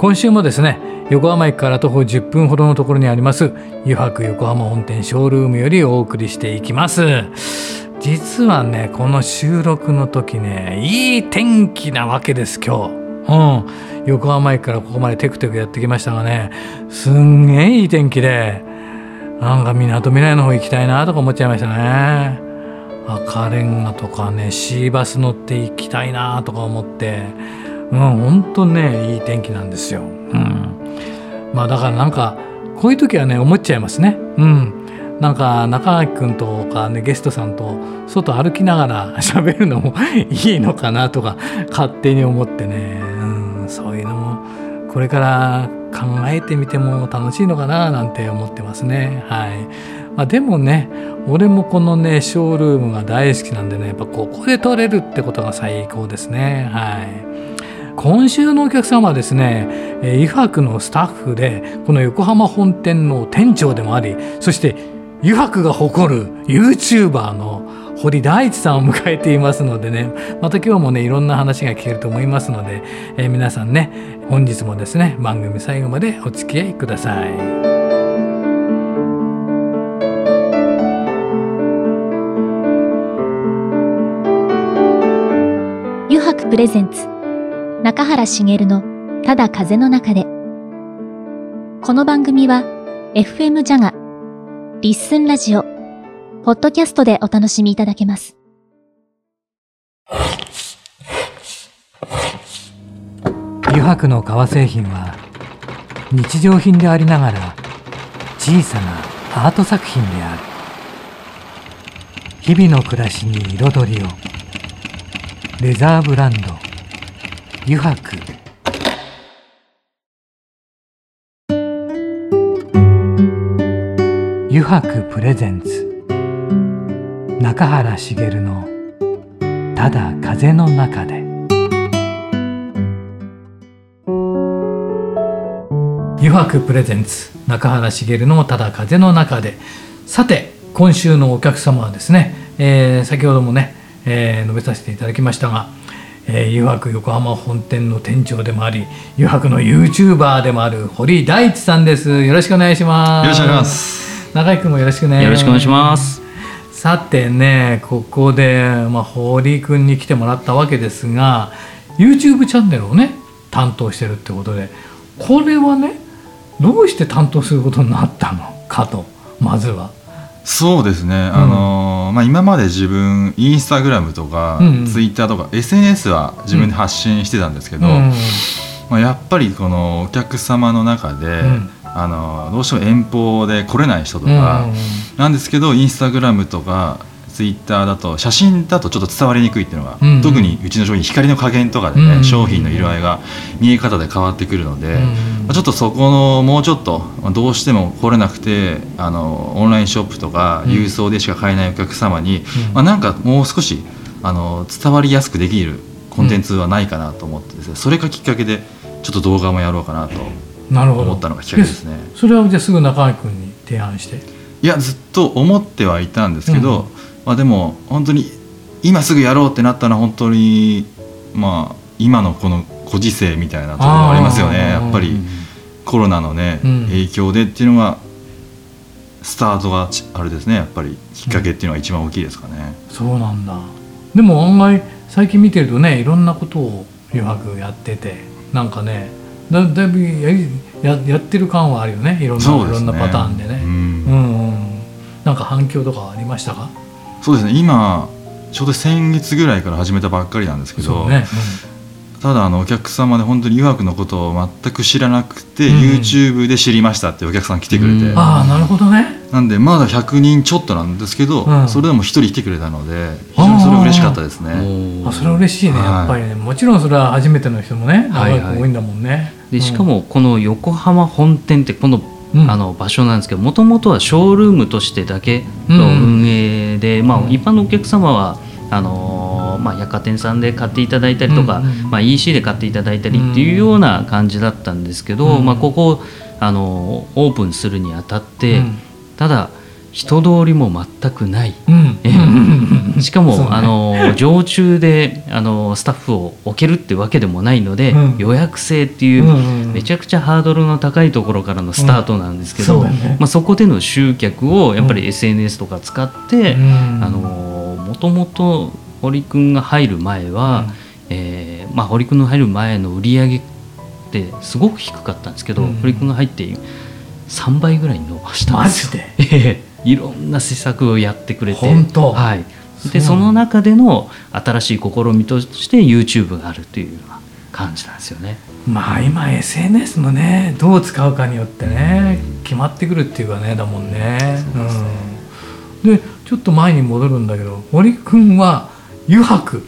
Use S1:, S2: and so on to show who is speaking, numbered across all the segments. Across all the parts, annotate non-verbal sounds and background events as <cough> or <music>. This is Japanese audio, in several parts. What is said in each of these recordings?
S1: 今週もですね横浜駅から徒歩10分ほどのところにあります油白横浜本店ショールームよりお送りしていきます。実はねこの収録の時ねいい天気なわけです今日。うん、横浜駅からここまでテクテクやってきましたがねすんげえいい天気でなんかみなとみらいの方行きたいなとか思っちゃいましたね。赤レンガとかねシーバス乗って行きたいなとか思ってうん本当ねいい天気なんですよ。うん、まあだからなんかこういう時はね思っちゃいますね。うんなんか中垣君とかねゲストさんと外歩きながら <laughs> 喋るのも <laughs> いいのかなとか勝手に思ってね、うん、そういうのもこれから考えてみても楽しいのかななんて思ってますね。はいまあ、でもね俺もこのねショールームが大好きなんでねやっぱここで撮れるってことが最高ですね。はい今週のお客様はですね、えー、白のスタッフでこの横浜本店の店長でもありそして湯白が誇る YouTuber の堀大地さんを迎えていますのでねまた今日もねいろんな話が聞けると思いますので、えー、皆さんね本日もですね番組最後までお付き合いください。
S2: 湯白プレゼンツ中原茂のただ風の中で。この番組は FM ジャガリッスンラジオポッドキャストでお楽しみいただけます。
S1: 油白の革製品は日常品でありながら小さなアート作品である。日々の暮らしに彩りを。レザーブランド。油白。油白プレゼンツ。中原茂の「ただ風の中で」油白プレゼンツ。中原茂の「ただ風の中で」さて今週のお客様はですね、えー、先ほどもね、えー、述べさせていただきましたがえー、湯白横浜本店の店長でもあり湯白の YouTuber でもある堀大地さんです。よろしくお願いします。
S3: よろしくお願いします。
S1: 中井君もよろしくね。
S3: よろしくお願いします。
S1: さてねここで、まあ、堀君に来てもらったわけですが YouTube チャンネルをね担当してるってことでこれはねどうして担当することになったのかとまずは。
S3: そうですね、あのまあ、今まで自分インスタグラムとか、ツイッターとか SNS は自分で発信してたんですけど、まあ、やっぱりこのお客様の中で、あのどうしても遠方で来れない人とか、なんですけどインスタグラムとかツイッターだと写真だとちょっと伝わりにくいっていうのが、うんうん、特にうちの商品光の加減とかでね、うんうん、商品の色合いが見え方で変わってくるので、うんうん、ちょっとそこのもうちょっとどうしても来れなくてあのオンラインショップとか郵送でしか買えないお客様に、うん、まあ、なんかもう少しあの伝わりやすくできるコンテンツはないかなと思ってですね、それがきっかけでちょっと動画もやろうかなと思ったのがきっかけですね。
S1: それはじゃあすぐ中井君に提案して。
S3: いやずっと思ってはいたんですけど、うんまあ、でも本当に今すぐやろうってなったのは本当にまあ今のこのご時世みたいなところもありますよね。やっぱりコロナのね、うん、影響でっていうのがスタートがあれですね。やっぱりきっかけっていうのが一番大きいですかね、
S1: うん、そうなんだ。でも案外最近見てるとねいろんなことを余白やっててなんかねだだいぶやややってる感はあるよね。いろんな、ね、いろんなパターンでね、うん、うんうん。なんか反響とかありましたか？
S3: そうですね。今ちょうど先月ぐらいから始めたばっかりなんですけど、ね。うん、ただあのお客様で本当に湯学のことを全く知らなくて、うん、YouTube で知りましたってお客さん来てくれて、うん、
S1: ああなるほどね。
S3: なんでまだ100人ちょっとなんですけど、それでも1人来てくれたので非常にそれ嬉しかったですね。
S1: あそれ嬉しいねやっぱりね、もちろんそれは初めての人もね長く多いんだもんね、はいはい、
S4: でしかもこの横浜本店ってこのあの場所なんですけどもともとはショールームとしてだけの運営で、まあ、一般のお客様はあのまあ、百貨店さんで買っていただいたりとか、まあ、EC で買っていただいたりっていうような感じだったんですけど、まあ、ここあのオープンするにあたって、ただ人通りも全くない、しかも、ね、あの常駐であのスタッフを置けるってわけでもないので、うん、予約制っていう、めちゃくちゃハードルの高いところからのスタートなんですけど、うん。そね、まあ、そこでの集客をやっぱり SNS とか使って、あのもともと堀君が入る前は、うん、えー、まあ、堀君の入る前の売り上げってすごく低かったんですけど、堀君が入って3倍ぐらいに伸ばしたんですよ。マジで？<laughs> いろんな施策をやってくれて
S1: 本当、
S4: はい、でその中での新しい試みとして YouTube があるというような感じなんですよね。
S1: まあ今 SNS もねどう使うかによってね決まってくるっていうかねだもんね。で、ね。うん、ちょっと前に戻るんだけど森君は油白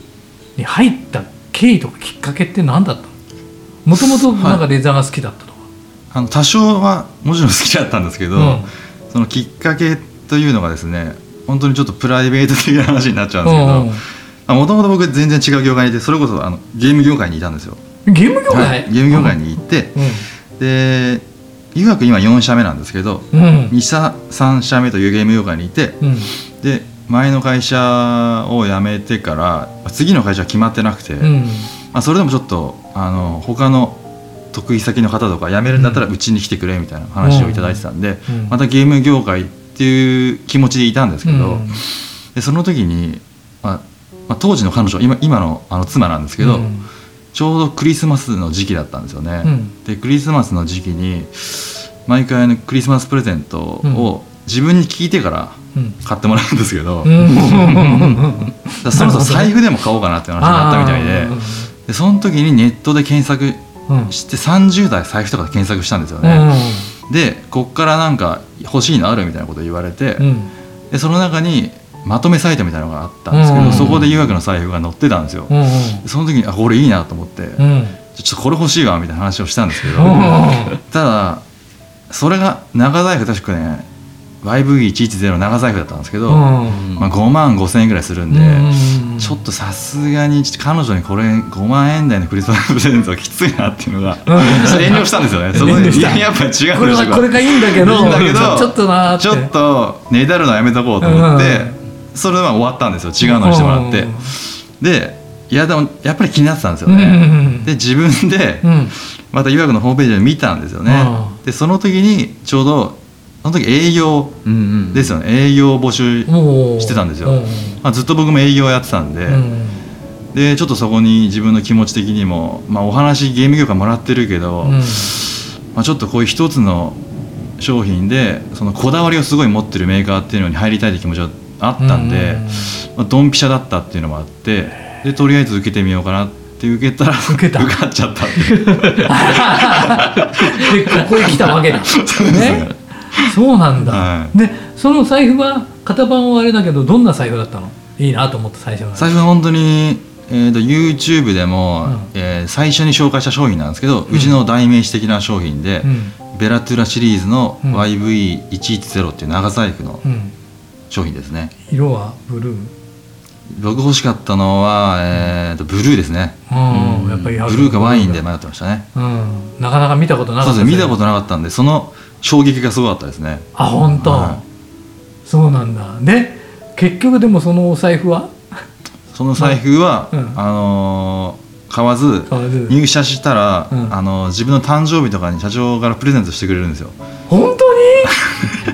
S1: に入った経緯とかきっかけって何だったの？もともとなんかレザーが好きだったとか、はい、
S3: あの多少はもちろん好きだったんですけど、うんそのきっかけというのがですね本当にちょっとプライベート的な話になっちゃうんですけどもともと僕全然違う業界にいてそれこそあのゲーム業界にいたんですよ。
S1: ゲーム業界、はい、
S3: ゲーム業界に行って、うん、で医学今4社目なんですけど、うん、2社3社目というゲーム業界にいて、うん、で前の会社を辞めてから次の会社は決まってなくて、うん、まあ、それでもちょっとあの他の得意先の方とか辞めるんだったらうちに来てくれみたいな話をいただいてたんで、またゲーム業界っていう気持ちでいたんですけど、でその時に、まあまあ、当時の彼女今今のあの妻なんですけど、ちょうどクリスマスの時期だったんですよね。でクリスマスの時期に毎回のクリスマスプレゼントを自分に聞いてから買ってもらうんですけど、<laughs> そろそろ財布でも買おうかなって話になったみたいででその時にネットで検索して30代財布とか検索したんですよね、でこっからなんか欲しいのあるみたいなこと言われて、でその中にまとめサイトみたいなのがあったんですけど、そこで予約の財布が載ってたんですよ、その時にあこれいいなと思って、ちょっとこれ欲しいわみたいな話をしたんですけど、ただそれが長財布確かね YV110 長財布だったんですけど、まあ、5万5千円ぐらいするんで、ちょっとさすがに彼女にこれ5万円台のクリスマスプレゼントはきついなっていうのが、遠慮したんですよね。そこでいややっぱ違う
S1: これこれがいいんだけどいいんだけどちょっとな
S3: ちょっとねだるのやめとこうと思って、それは終わったんですよ。違うのにしてもらって、でいやでもやっぱり気になってたんですよね、で自分で、また医学のホームページで見たんですよね、でその時にちょうどその時営業ですよね、うんうん、営業募集してたんですよ、まあ、ずっと僕も営業やってたんで、うん、でちょっとそこに自分の気持ち的にも、まあ、お話ゲーム業界もらってるけど、うん、まあ、ちょっとこういう一つの商品でそのこだわりをすごい持ってるメーカーっていうのに入りたいって気持ちがあったんで、まあ、ドンピシャだったっていうのもあってでとりあえず受けてみようかなって受けたら受けた。受かっちゃったって <laughs> で
S1: ここへ来たわけだ。<laughs> ねそうなんだ、はい、でその財布は型番はあれだけどどんな財布だったの？いいなと思った最初の
S3: 財布は本当に、えーと、YouTube でも、うん、えー、最初に紹介した商品なんですけど、うん、うちの代名詞的な商品で、うん、ベラトゥラシリーズの YV110 っていう長財布の商品ですね、
S1: 色はブルー？
S3: 僕欲しかったのは、えーと、ブルーですね、うん、やっぱりブルーかワインで迷ってましたね、
S1: うん、なかなか見たことなかった
S3: 見たことなかったんでその衝撃がすごかったですね。
S1: あ本当、はい、そうなんだ。で結局でもそのお財布は？
S3: その財布は、うん、あのー、買わず入社したら、うん、あのー、自分の誕生日とかに社長からプレゼントしてくれるんですよ。
S1: 本当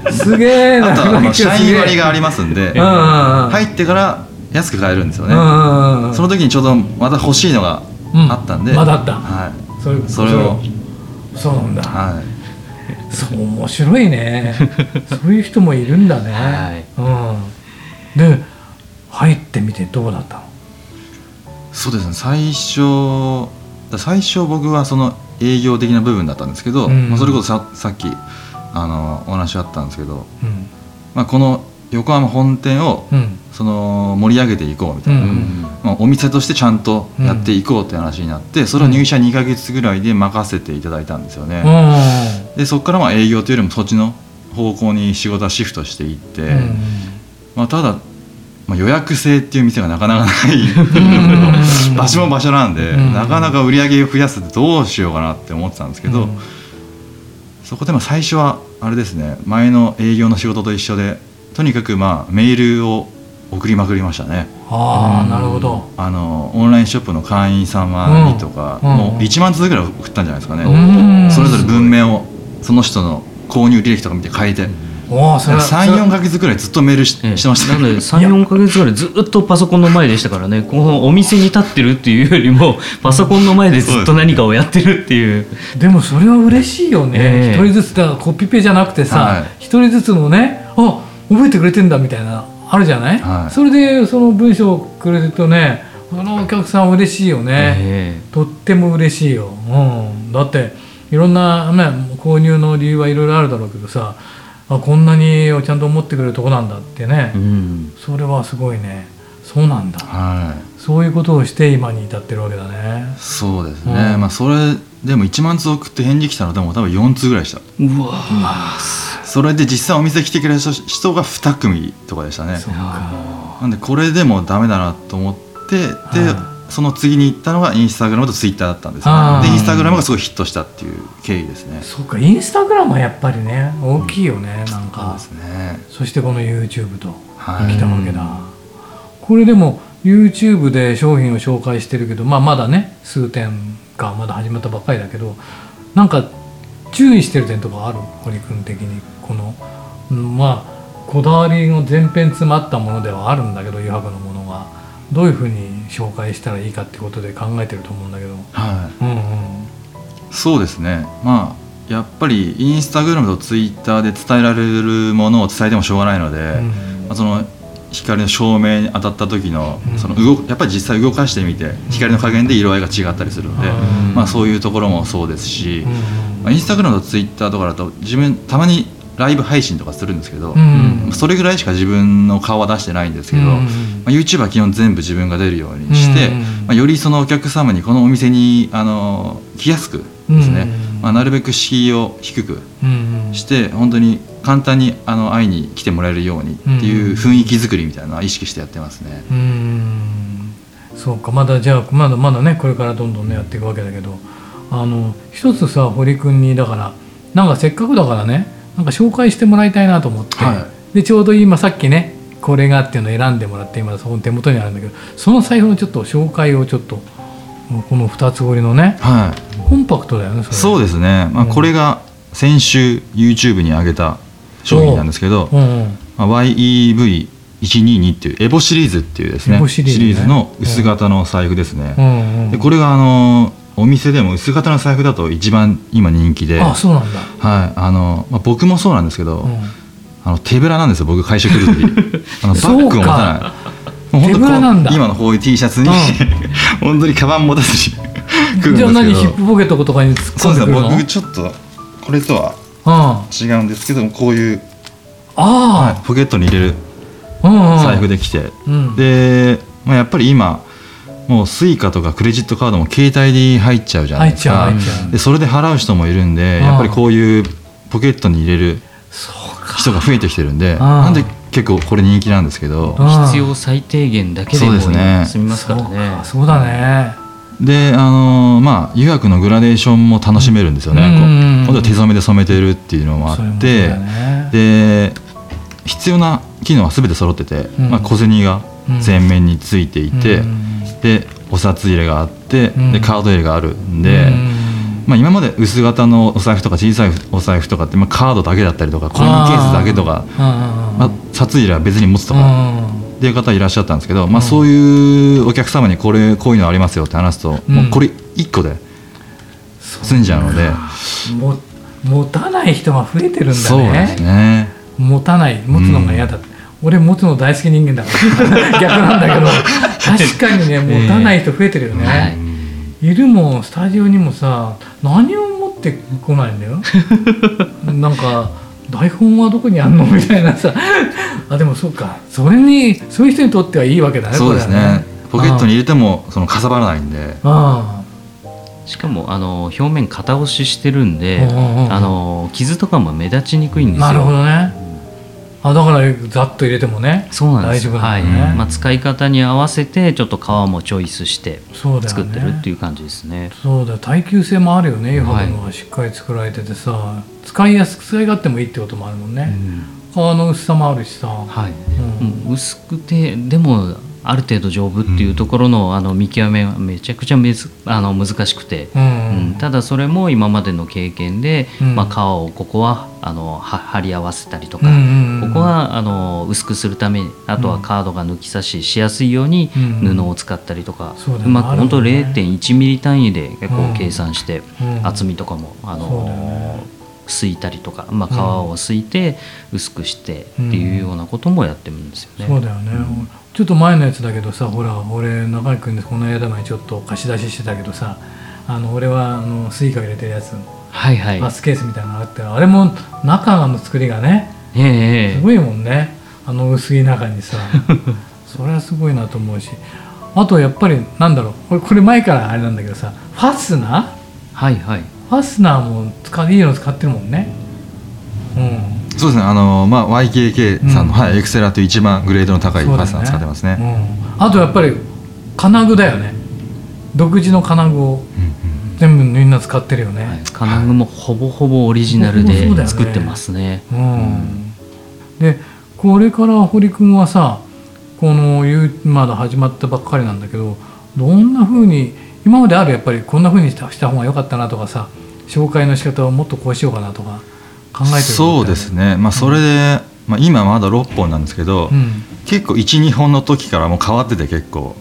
S1: に？<laughs> すげえ
S3: あとあの社員割がありますんで入ってから安く買えるんですよね。その時にちょうどまた欲しいのがあったんで、
S1: まだあった、
S3: はい、それそれを。
S1: そうなんだ、はいそう面白いね。<laughs> そういう人もいるんだね、はい、うん、で入ってみてどうだったの？
S3: そうですね。最初最初僕はその営業的な部分だったんですけど、うん、まあ、それこそささっきあのお話あったんですけど、うん、まあ、この横浜本店を、その盛り上げていこうみたいな、まあ、お店としてちゃんとやっていこうって話になって、それを入社2か月ぐらいで任せていただいたんですよね。でそこからまあ営業というよりもそっちの方向に仕事はシフトしていって、うん、まあ、ただ、まあ、予約制っていう店がなかなかない。場所も場所なんで、なかなか売り上げを増やすってどうしようかなって思ってたんですけど、そこでも最初はあれですね前の営業の仕事と一緒でとにかくまあメールを送りまくりましたね。
S1: ああなるほど。
S3: あのオンラインショップの会員様にとか、うん、もう1万通ぐらい送ったんじゃないですかね、それぞれ文面をその人の購入履歴とか見て変えて。34か月ぐらいずっとメールし,、してました、
S4: なので <laughs> 34か月ぐらいずっとパソコンの前でしたからね。このお店に立ってるっていうよりもパソコンの前でずっと何かをやってるっていう。<laughs>
S1: でもそれは嬉しいよね。一、人ずつだコピペじゃなくてさ一、人ずつのねあ覚えてくれてんだみたいなあるじゃない、はい、それでその文章をくれるとねそのお客さん嬉しいよね、えー、とっても嬉しいよ、うん、だっていろんな、ね、購入の理由はいろいろあるだろうけどさあこんなにちゃんと思ってくれるとこなんだってね、うん、それはすごいね。そうなんだ、はい、そういうことをして今に至ってるわけだね。
S3: そうですね、うん、まあそれでも1万通送って返事来たのでも多分4通ぐらいした。
S4: うわ、
S3: それで実際お店来てくれた人が2組とかでしたね。なんでこれでもダメだなと思ってでその次に行ったのがインスタグラムとツイッターだったんですね。でインスタグラムがすごいヒットしたっていう経緯ですね。
S1: そうかインスタグラムはやっぱりね大きいよね、うん、なんか。そうですね。そしてこの YouTube と来たわけだ、はい、これでも YouTube で商品を紹介してるけど、まあ、まだね数点がまだ始まったばっかりだけどなんか注意してる点とかある？堀君的に。このまあこだわりの全編詰まったものではあるんだけど余白のものがどういうふうに紹介したらいいかってことで考えてると思うんだけど、はい。うんうん、
S3: そうですね。まあやっぱりインスタグラムとツイッターで伝えられるものを伝えてもしょうがないので、うん。まあ、その光の照明に当たった時のその動やっぱり実際動かしてみて光の加減で色合いが違ったりするので、まあ、そういうところもそうですし、まあ、インスタグラムとツイッターとかだと自分たまにライブ配信とかするんですけど、それぐらいしか自分の顔は出してないんですけど、まあ、YouTube は基本全部自分が出るようにして、まあ、よりそのお客様にこのお店にあの来やすくですね、まあ、なるべく敷居を低くして、本当に簡単にあの会いに来てもらえるようにっていう雰囲気作りみたいなのは意識してやってますね。
S1: うんそうか。まだじゃあまだまだねこれからどんどんねやっていくわけだけど。あの一つさ堀君にだからなんかせっかくだからねなんか紹介してもらいたいなと思って、はい、でちょうど今さっきねこれがっていうのを選んでもらって今その手元にあるんだけどその財布のちょっと紹介をちょっとこの2つ折りのね、はい、コンパクトだよね
S3: そうですね、まあ、これが先週 YouTube に上げた商品なんですけど、まあ、YEV122 っていうエボシリーズっていうですね。シリーズ、ね,、の薄型の財布ですね、うんうん、でこれがあのお店でも薄型の財布だと一番今人気で。
S1: あそうなんだ、
S3: はい。あのまあ、僕もそうなんですけど、うん、あの手ぶらなんですよ僕会社来る時。<laughs> あのバッグを持たない。もう本当今のこういう T シャツに、うん、<laughs> 本当にカバン持たずに <laughs> 来るんですけど。じゃあ
S1: 何ヒップポケットとかに突っ込んでくるの？
S3: そうですね。僕ちょっとこれとは違うんですけどもこういうあ、はい、ポケットに入れる財布で来て、うん、で、まあ、やっぱり今もう Suica とかクレジットカードも携帯に入っちゃうじゃないですか。でそれで払う人もいるんでやっぱりこういうポケットに入れる人が増えてきてるんでなんで結構これ人気なんですけど。
S4: 必要最低限だけでも済みますからね。
S1: そうだね。
S3: であのまあ油白のグラデーションも楽しめるんですよね、うん、今度は手染めで染めてるっていうのもあって、ね、で必要な機能は全て揃ってて、うん、まあ、小銭が前面についていて、うんでお札入れがあって、でカード入れがあるんで、まあ、今まで薄型のお財布とか小さいお財布とかって、まあ、カードだけだったりとかコインケースだけとかまあ、札入れは別に持つとかっていう方いらっしゃったんですけど、まあ、そういうお客様にこれこういうのありますよって話すと、もうこれ1個で済んじゃうので。
S1: も持たない人が増えてるんだね。
S3: ね
S1: 持たない持つのが嫌だって、俺持つの大好き人間だから。<laughs> 逆なんだけど。確かにね持たない人増えてるよね、えー、いるもんスタジオにもさ何を持ってこないんだよ。<laughs> なんか台本はどこにあんの？みたいなさ。あでもそうか。それにそういう人にとってはいいわけだね
S3: そうですね、ね、ポケットに入れてもそのかさばらないんで。ああ。
S4: しかもあの表面型押ししてるんで、あの傷とかも目立ちにくいんですよ。
S1: なるほどね、あだからざっと入れてもね
S4: そうなんです
S1: 大丈夫
S4: はい。まあ、使い方に合わせてちょっと皮もチョイスして作ってるっていう感じですね。
S1: そうだよ。耐久性もあるよね。油白のがしっかり作られててさ、使いやすく使い勝手もいいってこともあるもんね、皮の薄さもあるしさ、
S4: はい、
S1: うん。
S4: 薄くてでもある程度丈夫っていうところの,、あの見極めはめちゃくちゃめずあの難しくて、
S1: うん。
S4: うん。ただそれも今までの経験で、
S1: うん。
S4: まあ、皮をここはあのは貼り合わせたりとか、ここはあの薄くするためにあとはカードが抜き差ししやすいように
S1: うん。
S4: 布を使ったりとか、
S1: そう
S4: まく本当
S1: あるもんね。
S4: 0.1ミリ単位で結
S1: うん。
S4: 構計算して、
S1: うん。
S4: 厚みとかもあの
S1: ね。
S4: すいたりとか、まあ、皮をすいて薄くしてっていうようなこともやってるんですよね。
S1: そうだよね、ちょっと前のやつだけどさほら俺中井君でこの間前ちょっと貸し出ししてたけどさあの俺はあの Suica 入れてるやつ。
S4: はいはい。
S1: バスケースみたいなのがあってあれも中の作りがね
S4: ええええ。
S1: すごいもんね。あの薄い中にさ。<laughs> それはすごいなと思うし。あとやっぱりなんだろう。これこれ前からあれなんだけどさファスナー？
S4: はいはい。
S1: ファスナーも使いいの使ってるもんね。うん
S3: そうですね。あの、まあ、YKK さんの、
S1: うん。
S3: はい、エクセラという一番グレードの高いファスナー使ってますね。
S1: うん、あとやっぱり金具だよね。独自の金具を全部みんな使ってるよね、
S4: はい。金具もほぼほぼオリジナルで作ってますね。
S1: うん。でこれから堀君はさこのゆまだ始まったばっかりなんだけどどんな風に今まであるやっぱりこんな風にしたした方が良かったなとかさ紹介の仕方をもっとこうしようかなとか考えてる
S3: そうですね、まあ、それで、まあ、今まだ6本なんですけど、
S1: うん。
S3: 結構12本の時からもう変わってて結構。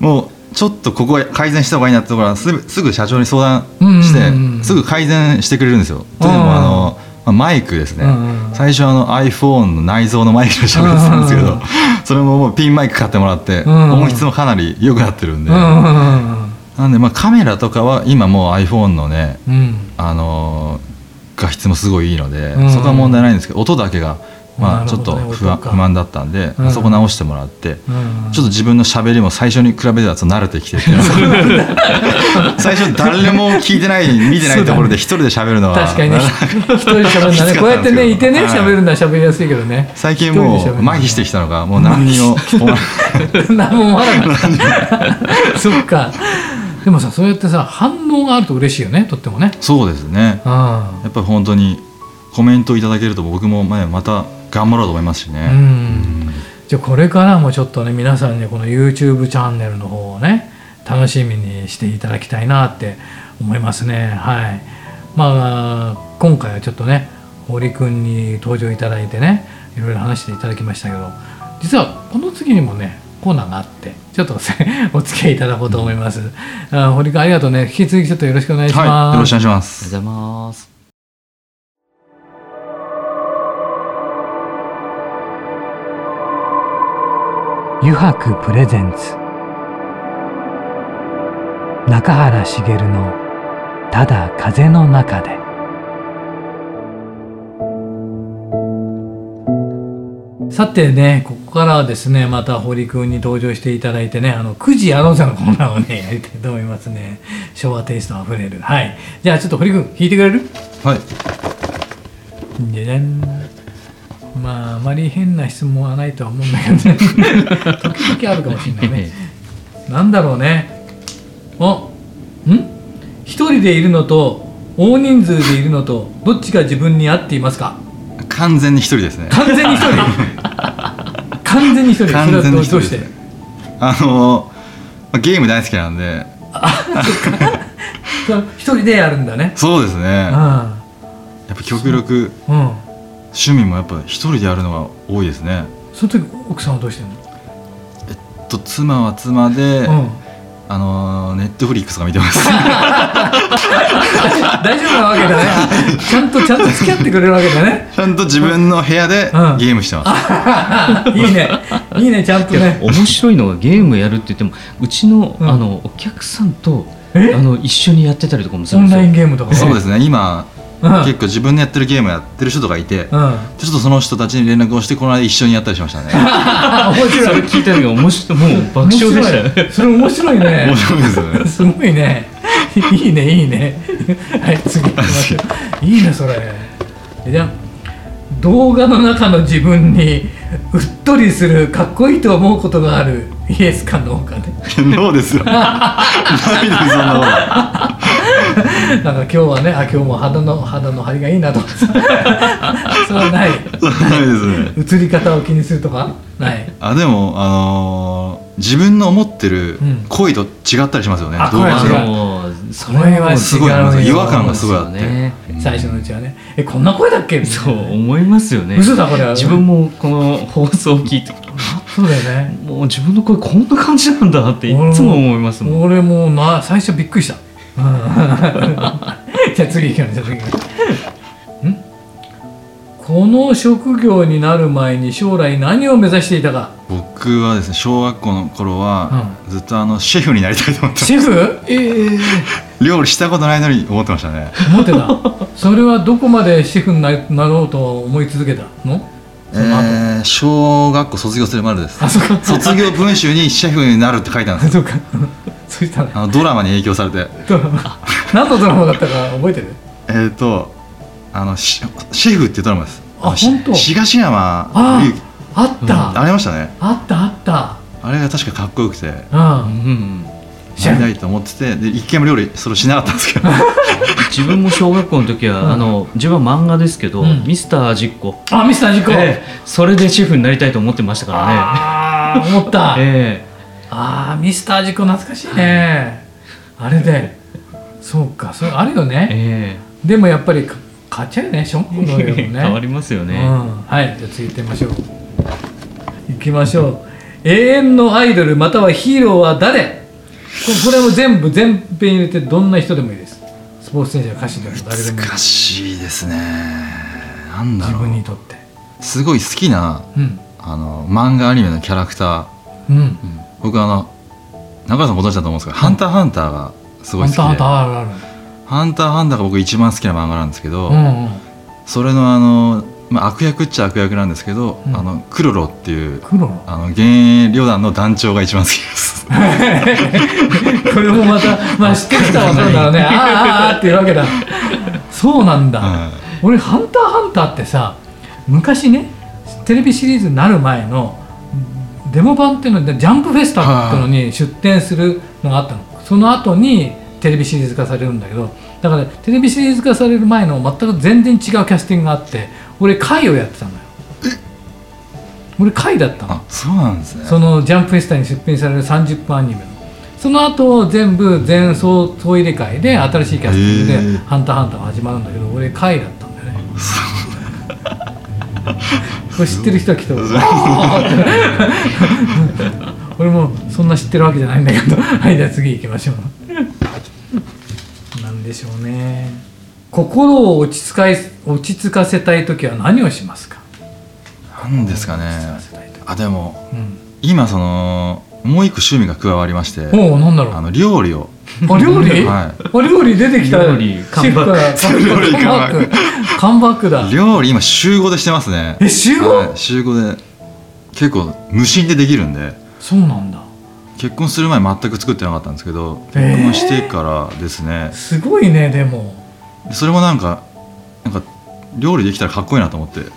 S3: もうちょっとここ改善した方がいいなってところはすぐすぐ社長に相談して、すぐ改善してくれるんですよ。というのもあの、まあ、マイクですね、最初あの iPhone の内蔵のマイクで喋ってたんですけど、それももうピンマイク買ってもらって、音質もかなり良くなってるんで、なんでまあカメラとかは今もう iPhone のね、
S1: うん。
S3: あのー画質もすごいいいので、
S1: うん。
S3: そこは問題ないんですけど音だけが、まあ、ちょっと不安不満だったんで、
S1: うん。
S3: そこ直してもらって、
S1: うん。
S3: ちょっと自分の喋りも最初に比べてたと慣れてきてて。<laughs> 最初誰も聞いてない見てないところで一人で喋るのは
S1: 確かにね。一人で喋るんだね <laughs> こうやってねいてね喋るのは喋りやすいけどね。
S3: 最近もう麻痺してきたのがもう何にも <laughs>
S1: 何も思わなかった。そっかでもさそうやってさ反応があると嬉しいよねとってもね。
S3: そうですね。
S1: あ
S3: やっぱり本当にコメントいただけると僕もまあまた頑張ろうと思いますし
S1: う
S3: ね、
S1: ん。じゃあこれからもちょっとね皆さんにこの YouTube チャンネルの方をね楽しみにしていただきたいなって思いますね。はい。まあ今回はちょっとね堀君に登場いただいてねいろいろ話していただきましたけど実はこの次にもねコーナーがあってちょっと <laughs> お付き合いいただこうと思います、あ堀君ありがとうね。引き続きちょっとよろしくお願いします、
S3: はいよろしくお願いしま
S4: ありが
S3: す
S4: とうございます。
S1: 油白プレゼンツ。中原茂の「ただ風の中で」さてねここからはですねまた堀君に登場していただいてねあの9時アナウンサーのコーナーをね <laughs> やりたいと思いますね。昭和テイストあふれる。はい。じゃあちょっと堀君弾いてくれる？
S3: はい。
S1: じゃじゃん。まああまり変な質問はないとは思うんだけどね。<laughs> 時々あるかもしれないね。なんだろうね。あん？一人でいるのと大人数でいるのとどっちが自分に合っていますか？
S3: 完全に一人ですね。
S1: 完全に一人 <laughs> 完全に一人
S3: 完全に一人で。すねあのまあゲーム大好きなんで。
S1: 一人でやるんだね。
S3: そうですね。や
S1: あ。
S3: っぱ極力
S1: あうん。
S3: 趣味もやっぱ一人でやるのが多いですね。
S1: その時奥さんはどうしてんの？
S3: と妻は妻で、
S1: うん
S3: あのネットフリックスとか見てます。<laughs>
S1: 大丈夫なわけだね。ちゃんとちゃんと付き合ってくれるわけだね。
S3: ちゃんと自分の部屋で
S1: うん。
S3: ゲームしてます、<laughs>
S1: いいね。いいねちゃんとね。
S4: 面白いのがゲームやるって言ってもうちの,、
S1: うん。
S4: あのお客さんと
S1: え？
S4: あの一緒にやってたりとかもす
S1: オンライン
S4: るんですよ。
S1: ゲームとかね。
S3: そうですね。今
S1: うん
S3: 結構自分のやってるゲームやってる人とかいて、
S1: うん。
S3: ちょっとその人たちに連絡をしてこの間一緒にやったりしましたね。
S1: あ面
S4: そ
S1: 白い。
S4: れ聞いた時面白い。もう爆笑でしたよ
S1: 面白い。それ面白いね。
S3: 面白いですよね。
S1: すごいね。いいね、いいね。はい、次行きましょう。いいね、それ。じゃあ動画の中の自分にうっとりするかっこいいと思うことがあるイエスかノーかね。<laughs>
S3: ノーですよ。<laughs> ないですそんなこと <laughs>
S1: なんか今日はね、あ、今日も肌の肌の張りがいいなと。<laughs> かさ。それはない。
S3: ないですね。
S1: 映り方を気にするとか？ない。
S3: あでもあのー自分の思ってる
S1: うん。
S3: 声と違ったりしますよね、
S1: あ
S3: 動画
S1: 声違う。
S3: の
S4: そ
S1: それは違う
S3: すごい
S1: よ
S3: 違和感がすごいあって、
S4: ね。
S1: 最初のうちはね、え、こんな声だっけ？
S4: そう思いますよね。
S1: 嘘だこれ。は
S4: 自分もこの放送を聞いて。
S1: そうだよね。
S4: もう自分の声こんな感じなんだっていつも思いますもん。
S1: 俺もうな最初びっくりした、うん <laughs> じゃあ次行きましょう次この職業になる前に将来何を目指していたか？
S3: 僕はですね小学校の頃は、ずっとあのシェフになりたいと思って
S1: シェフ？ええ。<laughs>
S3: 料理したことないのに思ってましたね。
S1: 思ってた？それはどこまでシェフにななろうと思い続けたの？
S3: えー、小学校卒業するまでです。
S1: あそっか。
S3: 卒業文集にシェフになるって書いてあるんですよ
S1: そしたら
S3: あのドラマに影響されて。
S1: ドラマ。何のドラマだったか覚えてる？
S3: えっ、ー、とあのシシェフってドラマです。
S1: あ本当？
S3: 東山
S1: ああった、
S3: ありましたね。
S1: あったあった。
S3: あれが確かかっこよくて。
S1: う
S4: うんん
S1: シェフ
S3: やりたいと思っててで一回も料理それしなかったんですけど。<laughs>
S4: 自分も小学校の時は、
S1: うん。
S4: あの自分は漫画ですけど、
S1: うん。
S4: ミスター味っ子、
S1: あミスター事故、
S4: ええ。それでシェフになりたいと思ってましたから
S1: ああ思った、
S4: ね <laughs> え
S1: ああミスター事故懐かしいね。あれでそうかそれあるよ
S4: え
S1: ね。
S4: え
S1: でもやっぱりか買っちゃうよねショックのよね。<laughs>
S4: 変わりますよね、
S1: うん、はいじゃあ次行ってみましょう。行きましょう。永遠のアイドルまたはヒーローは誰？ここれも全部全編入れてどんな人でもいいです。スポーツ選手の歌手でも誰でもいい。
S3: 難しいですね。なんだ
S1: 自
S3: ろう。
S1: 分にとって。
S3: すごい好きな
S1: うん。
S3: あの漫画アニメのキャラクター。
S1: うん
S3: 僕あの中川さんご存知だと思うんですけど「ハンターハンター」がすごい好きで。
S1: ハンターハンター
S3: ハンターハンターが僕一番好きな漫画なんですけど、
S1: うんうん。
S3: それのあの、まあ、悪役っちゃ悪役なんですけど、
S1: うん。
S3: あのクロロっていうあの幻影旅団の団長が一番好きです。<laughs>
S1: これもまた、まあ、知ってる人は分かるだろうね。<laughs> あーあーあーっていうわけだ。そうなんだ、
S3: は
S1: 俺「ハンターハンター」ってさ昔ねテレビシリーズになる前のデモ版っていうのでジャンプフェスタっていうのに出展するのがあったの。その後にテレビシリーズ化されるんだけどだからテレビシリーズ化される前の全く全然違うキャスティングがあって俺回をやってたのよ。俺回だったの。
S3: あそうなんですね。
S1: そのジャンプフェスタに出品される30分アニメの。その後全部全総総入れ替えで新しいキャスティングで
S3: へー「
S1: ハンターハンター」が始まるんだけど俺回だったんだよねこれ知ってる人はきっと <laughs> 俺もそんな知ってるわけじゃないんだけど。<laughs> はいじゃあ次行きましょう。なんでしょうね。心を落ち着かい落ち着かせたい時は何をしますか？
S3: なんですかね。あでも
S1: うん。
S3: 今そのもう一個趣味が加わりまして
S1: おおなんだろう。
S3: あの料理を。
S1: あ料理、
S3: は
S1: あ料理出てきた。
S4: 料理
S1: シェフから。カ <laughs> ム
S3: 料理
S1: カムバッだ。
S3: 料理今週5でしてますね。
S1: え週 5?、
S3: はい、週5で。結構無心でできるんで。
S1: そうなんだ。
S3: 結婚する前全く作ってなかったんですけど結婚してからですね。
S1: すごいねでも。
S3: それもなんかなんか料理できたらかっこいいなと思って。<laughs>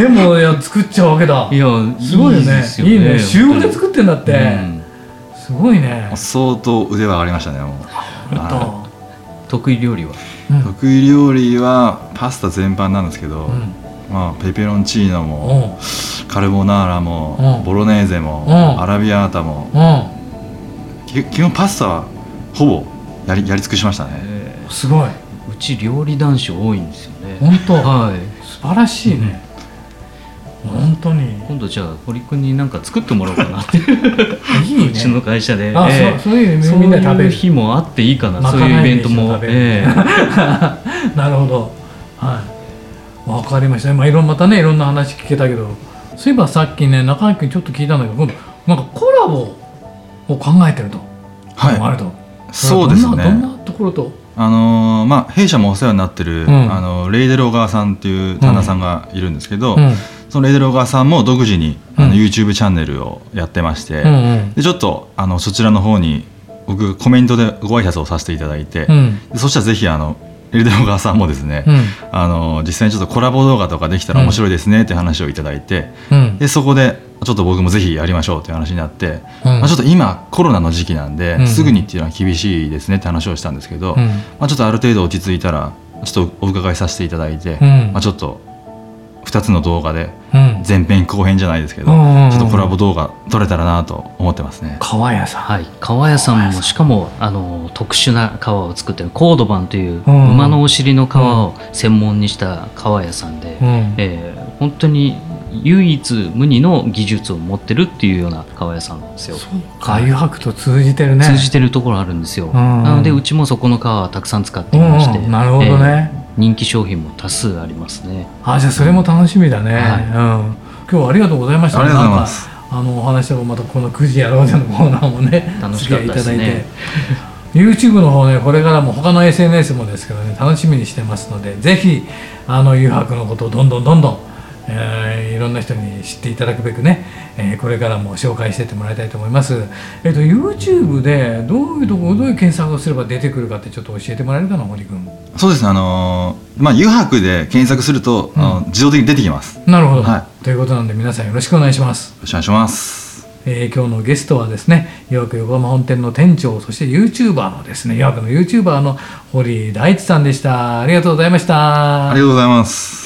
S1: でもいや作っちゃうわけだ。
S4: いや
S1: すごいよね。いいね。週5で作ってんだって、
S4: うん。
S1: すごいね。
S3: 相当腕は上がりましたねもう
S1: ほんと
S4: 得意料理は？
S1: うん。
S3: 得意料理はパスタ全般なんですけど、
S1: うん。
S3: まあ、ペペロンチーノもカルボナーラも
S1: うん。
S3: ボロネーゼも
S1: うん。
S3: アラビアータも基本パスタはほぼやりやり尽くしましたね。
S1: んすごい。う
S4: ち料理男子多いんですよね。
S1: 本当。
S4: はい。
S1: 素晴らしいね、本当に。
S4: 今度じゃあ堀君になんか作ってもらおうかなって。<laughs>
S1: いいね。
S4: うちの会社で、
S1: あ、
S4: ええ。
S1: そうそういう
S4: そう
S1: みんなで食べる。
S4: いう日もあっていいかなそう
S1: まかない
S4: いうイベントも。え <laughs>
S1: なるほど。はい。わかりました。まあいろんまたねいろんな話聞けたけど。そういえばさっきね中井君ちょっと聞いたんだけど今度なんかコラボを考えてると、
S3: はい。
S1: あると。
S3: そうですね。
S1: どんなところと？
S3: あのー、まあ、弊社もお世話になってる、うん、あのレイデル小川さんっていう旦那さんがいるんですけど、うん、そのレイデル小川さんも独自にあの YouTube チャンネルをやってまして、うんうん、でちょっとあのそちらの方に僕コメントでご挨拶をさせていただいて、そしたらぜひあのエルデオガーさんもですね、うん、あの実際にちょっとコラボ動画とかできたら面白いですねって話をいただいて、うん、でそこでちょっと僕もぜひやりましょうっていう話になって、うん、まあ、ちょっと今コロナの時期なんで、すぐにっていうのは厳しいですねって話をしたんですけど、まあ、ちょっとある程度落ち着いたらちょっとお伺いさせていただいて、まあ、ちょっと2つの動画で前編後編じゃないですけど、うん、ちょっとコラボ動画撮れたらなと思ってますね。
S1: 革屋さん。
S4: はい。革屋さんもしかもあの特殊な革を作ってるコードバンという馬のお尻の革を専門にした革屋さんで、うん、えー、本当に唯一無二の技術を持ってるっていうような革屋さんなんですよ。
S1: そうか、油白と通じてるね。
S4: 通じてるところあるんですよ。うん、なのでうちもそこの革はたくさん使っていまして、
S1: なるほどね、えー
S4: 人気商品も多数ありますね。
S1: あじゃあそれも楽しみだね、はい、うん、今日はありがとうございました。
S3: ありがとうございます。
S1: あのお話もまたこの9時やろうでのコーナーもね
S4: 楽しかったですね。
S1: YouTube の方ねこれからも他の SNS もですけどね楽しみにしてますのでぜひあの誘白のことをどんどんどんどんえー、いろんな人に知っていただくべくね、えー、これからも紹介していってもらいたいと思います。えっ、ー、と YouTube でどういうとこどういう検索をすれば出てくるかってちょっと教えてもらえるかな堀君。
S3: そうですねあのー、まあ油白で検索すると、うん、自動的に出てきます。
S1: なるほど、はい。ということなんで皆さんよろしくお願いします。
S3: よろしくお願いします。
S1: えー、今日のゲストはですね予約横浜本店の店長そして YouTuber のですね予約の YouTuber の堀大地さんでしたありがとうございました
S3: ありがとうございます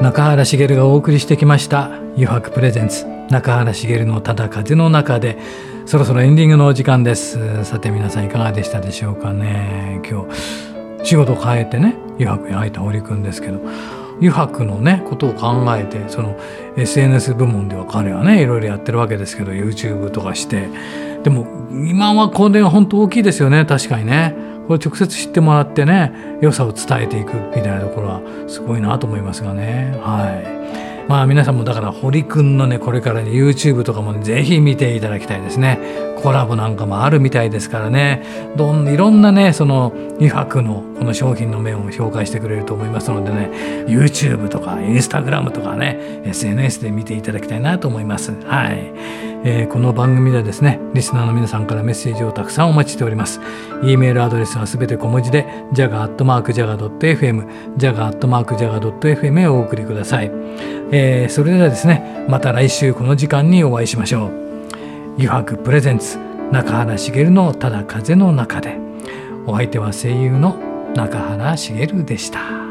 S1: 中原茂がお送りしてきました「余白プレゼンツ。中原茂のただ風の中で」そろそろエンディングのお時間です。さて皆さんいかがでしたでしょうかね。今日仕事変えてね余白に入った堀君ですけど余白のねことを考えてその SNS 部門では彼はねいろいろやってるわけですけど YouTube とかして。でも今はこれが本当大きいですよね。確かにね。これ直接知ってもらってね良さを伝えていくみたいなところはすごいなと思いますがね。はい。まあ皆さんもだから堀くんのねこれからね YouTube とかも、ね、ぜひ見ていただきたいですね。コラボなんかもあるみたいですからね。どんいろんなねその2泊のこの商品の面を紹介してくれると思いますのでね。YouTube とか Instagram とかね SNS で見ていただきたいなと思います。はい、えー、この番組ではですねリスナーの皆さんからメッセージをたくさんお待ちしております。e メールアドレスはすべて小文字で jaga.jaga.fm jaga.jaga.fm へお送りください、えー、それではですねまた来週この時間にお会いしましょう。油白プレゼンツ中原茂のただ風の中で。お相手は声優の中原茂でした。